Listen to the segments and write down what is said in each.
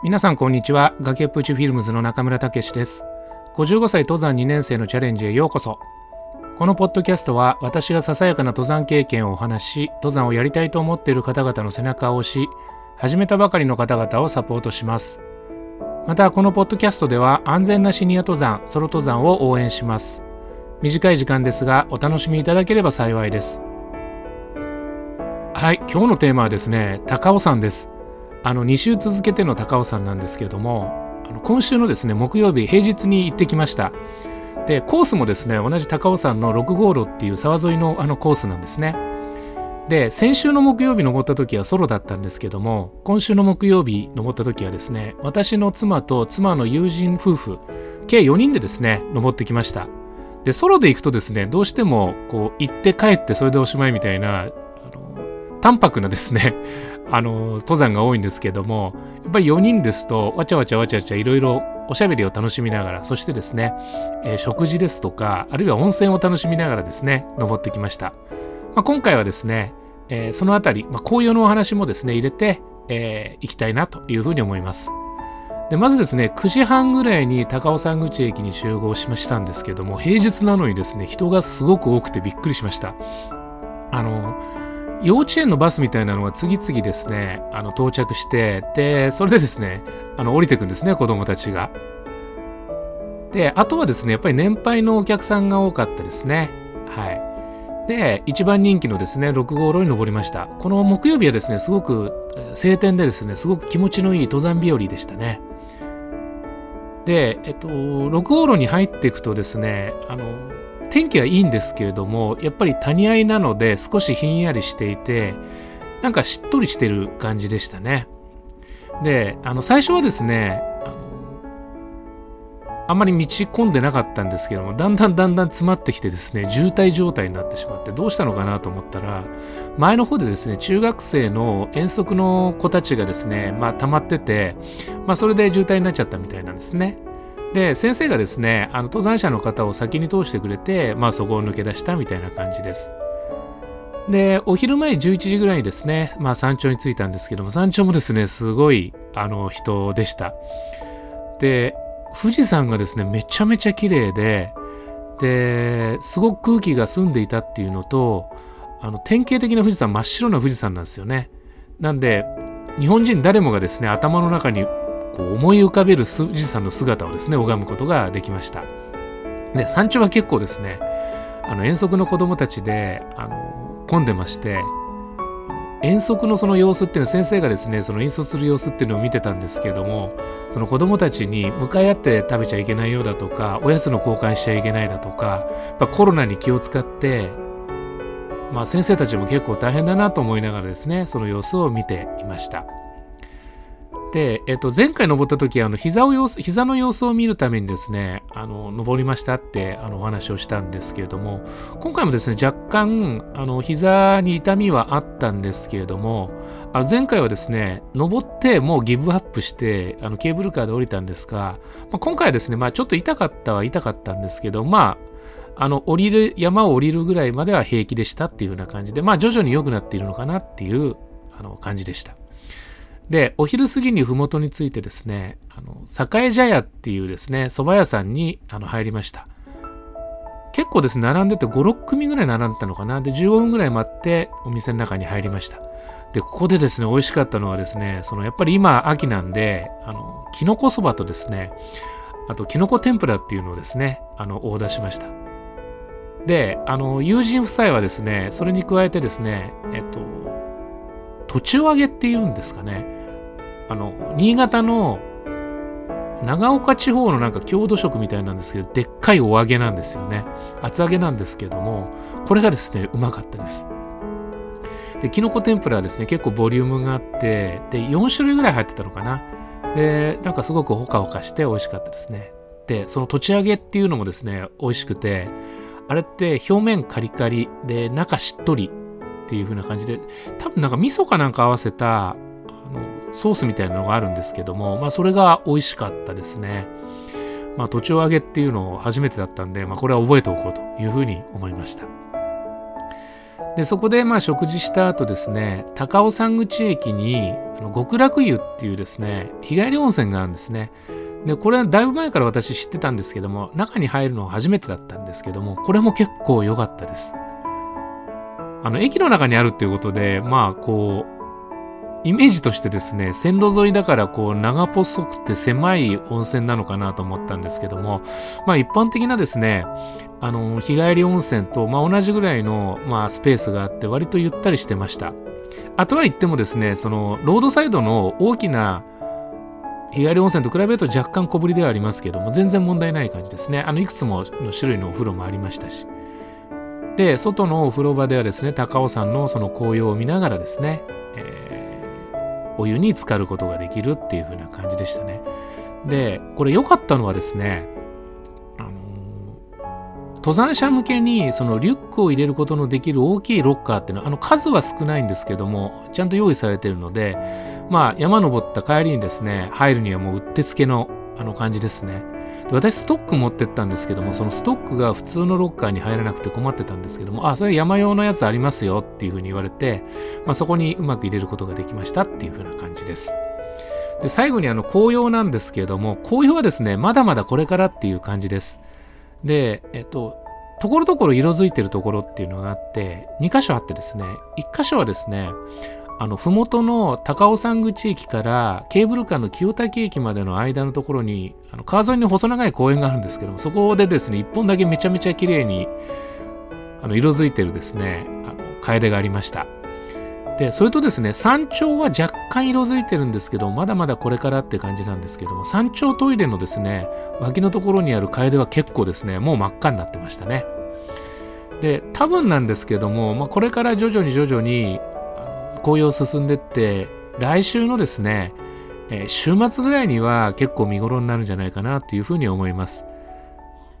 皆さんこんにちは。崖っぷちフィルムズの中村武史です。55歳登山2年生のチャレンジへようこそ。このポッドキャストは私がささやかな登山経験をお話し登山をやりたいと思っている方々の背中を押し始めたばかりの方々をサポートします。またこのポッドキャストでは安全なシニア登山ソロ登山を応援します。短い時間ですがお楽しみいただければ幸いです。はい今日のテーマはですね高尾山です。あの2週続けての高尾山なんですけれどもあの今週のですね木曜日平日に行ってきました。でコースもですね同じ高尾山の6号路っていう沢沿いのあのコースなんですね。で先週の木曜日登った時はソロだったんですけども今週の木曜日登った時はですね私の妻と妻の友人夫婦計4人でですね登ってきました。でソロで行くとですねどうしてもこう行って帰ってそれでおしまいみたいなあの淡白なですね あの登山が多いんですけどもやっぱり4人ですとわちゃわちゃわちゃわちゃいろいろおしゃべりを楽しみながらそしてですね、えー、食事ですとかあるいは温泉を楽しみながらですね登ってきました、まあ、今回はですね、えー、そのあたり、まあ、紅葉のお話もですね入れて、えー、きたいなというふうに思います。でまずですね9時半ぐらいに高尾山口駅に集合しましたんですけども平日なのにですね人がすごく多くてびっくりしました。あの幼稚園のバスみたいなのが次々ですね、あの到着して、で、それでですね、あの降りてくんですね、子供たちが。で、あとはですね、やっぱり年配のお客さんが多かったですね。はい。で、一番人気のですね、6号路に登りました。この木曜日はですね、すごく晴天でですね、すごく気持ちのいい登山日和でしたね。で、えっと、6号路に入っていくとですね、あの、天気はいいんですけれどもやっぱり谷合いなので少しひんやりしていてなんかしっとりしてる感じでしたね。であの最初はですねあんまり道込んでなかったんですけどもだんだんだんだん詰まってきてですね渋滞状態になってしまってどうしたのかなと思ったら前の方でですね中学生の遠足の子たちがですねまあ溜まっててまあそれで渋滞になっちゃったみたいなんですねで先生がですねあの登山者の方を先に通してくれて、まあ、そこを抜け出したみたいな感じです。でお昼前11時ぐらいにですね、まあ、山頂に着いたんですけども山頂もですねすごいあの人でした。で富士山がですねめちゃめちゃ綺麗でですごく空気が澄んでいたっていうのとあの典型的な富士山真っ白な富士山なんですよね。なんで日本人誰もがですね頭の中にこう思い浮かべる富士山の姿をですね拝むことができましたで山頂は結構ですねあの遠足の子供たちであの混んでまして遠足のその様子っていうのは先生がですねその引率する様子っていうのを見てたんですけどもその子供たちに向かい合って食べちゃいけないようだとかおやつの交換しちゃいけないだとかやっぱコロナに気を使ってまあ先生たちも結構大変だなと思いながらですねその様子を見ていました。で、えっと、前回登った時あの膝を様子膝の様子を見るためにですねあの登りましたってあのお話をしたんですけれども今回もですね若干あの膝に痛みはあったんですけれどもあの前回はですね登ってもうギブアップしてあのケーブルカーで降りたんですが、まあ、今回はですね、まあ、ちょっと痛かったは痛かったんですけどまああの降りる山を降りるぐらいまでは平気でしたっていうような感じでまあ徐々に良くなっているのかなっていうあの感じでした。で、お昼過ぎに麓についてですね、あの栄茶屋っていうですね、蕎麦屋さんにあの入りました。結構ですね、並んでて5、6組ぐらい並んでたのかな。で、15分ぐらい待ってお店の中に入りました。で、ここでですね、美味しかったのはですね、そのやっぱり今秋なんで、あの、きのこそばとですね、あと、きのこ天ぷらっていうのをですね、あの、オーダーしました。で、あの、友人夫妻はですね、それに加えてですね、えっと、途中揚げっていうんですかね、あの新潟の長岡地方のなんか郷土食みたいなんですけどでっかいお揚げなんですよね。厚揚げなんですけどもこれがですねうまかったです。できのこ天ぷらはですね結構ボリュームがあってで4種類ぐらい入ってたのかな。でなんかすごくほかほかして美味しかったですね。でその土地揚げっていうのもですね美味しくてあれって表面カリカリで中しっとりっていう風な感じで多分なんか味噌かなんか合わせたあのソースみたいなのがあるんですけども、まあ、それが美味しかったですね。まあ、土地を揚げっていうのを初めてだったんで、まあ、これは覚えておこうというふうに思いました。でそこでまあ食事した後ですね高尾山口駅にあの極楽湯っていうですね日帰り温泉があるんですねでこれはだいぶ前から私知ってたんですけども中に入るのは初めてだったんですけどもこれも結構良かったですあの駅の中にあるっていうことでまあこうイメージとしてですね線路沿いだからこう長細くて狭い温泉なのかなと思ったんですけどもまあ一般的なですねあの日帰り温泉と、まあ、同じぐらいの、まあ、スペースがあって割とゆったりしてました。あとは言ってもですねそのロードサイドの大きな日帰り温泉と比べると若干小ぶりではありますけども全然問題ない感じですね。あのいくつもの種類のお風呂もありましたし。で外のお風呂場ではですね高尾山のその紅葉を見ながらですね、えー、お湯に浸かることができるっていう風な感じでしたね。でこれ良かったのはですねあの登山者向けにそのリュックを入れることのできる大きいロッカーっていうのはあの数は少ないんですけどもちゃんと用意されてるのでまあ山登った帰りにですね入るにはもううってつけのあの感じですね。で私ストック持ってったんですけどもそのストックが普通のロッカーに入らなくて困ってたんですけどもあそれ山用のやつありますよっていうふうに言われて、まあ、そこにうまく入れることができましたっていうふうな感じです。で最後にあの紅葉なんですけれども紅葉はですねまだまだこれからっていう感じです。で、えっと、ところどころ色づいてるところっていうのがあって、2箇所あってですね、1箇所はですね、あの、ふもとの高尾山口駅からケーブルカーの清滝駅までの間のところに、あの川沿いに細長い公園があるんですけども、そこでですね、1本だけめちゃめちゃ綺麗にあの色づいてるですね、あの楓がありました。でそれとですね山頂は若干色づいてるんですけどまだまだこれからって感じなんですけども山頂トイレのですね脇のところにある楓は結構ですねもう真っ赤になってましたねで多分なんですけども、まあ、これから徐々に徐々に紅葉進んでって来週のですね、えー、週末ぐらいには結構見頃になるんじゃないかなというふうに思います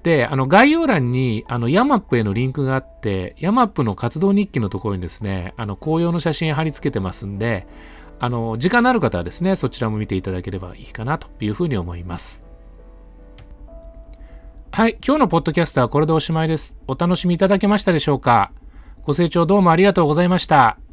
で、あの概要欄にあのヤマップへのリンクがあって、ヤマップの活動日記のところにですね、あの紅葉の写真貼り付けてますんで、あの時間のある方はですね、そちらも見ていただければいいかなというふうに思います。はい、今日のポッドキャストはこれでおしまいです。お楽しみいただけましたでしょうかご清聴どうもありがとうございました。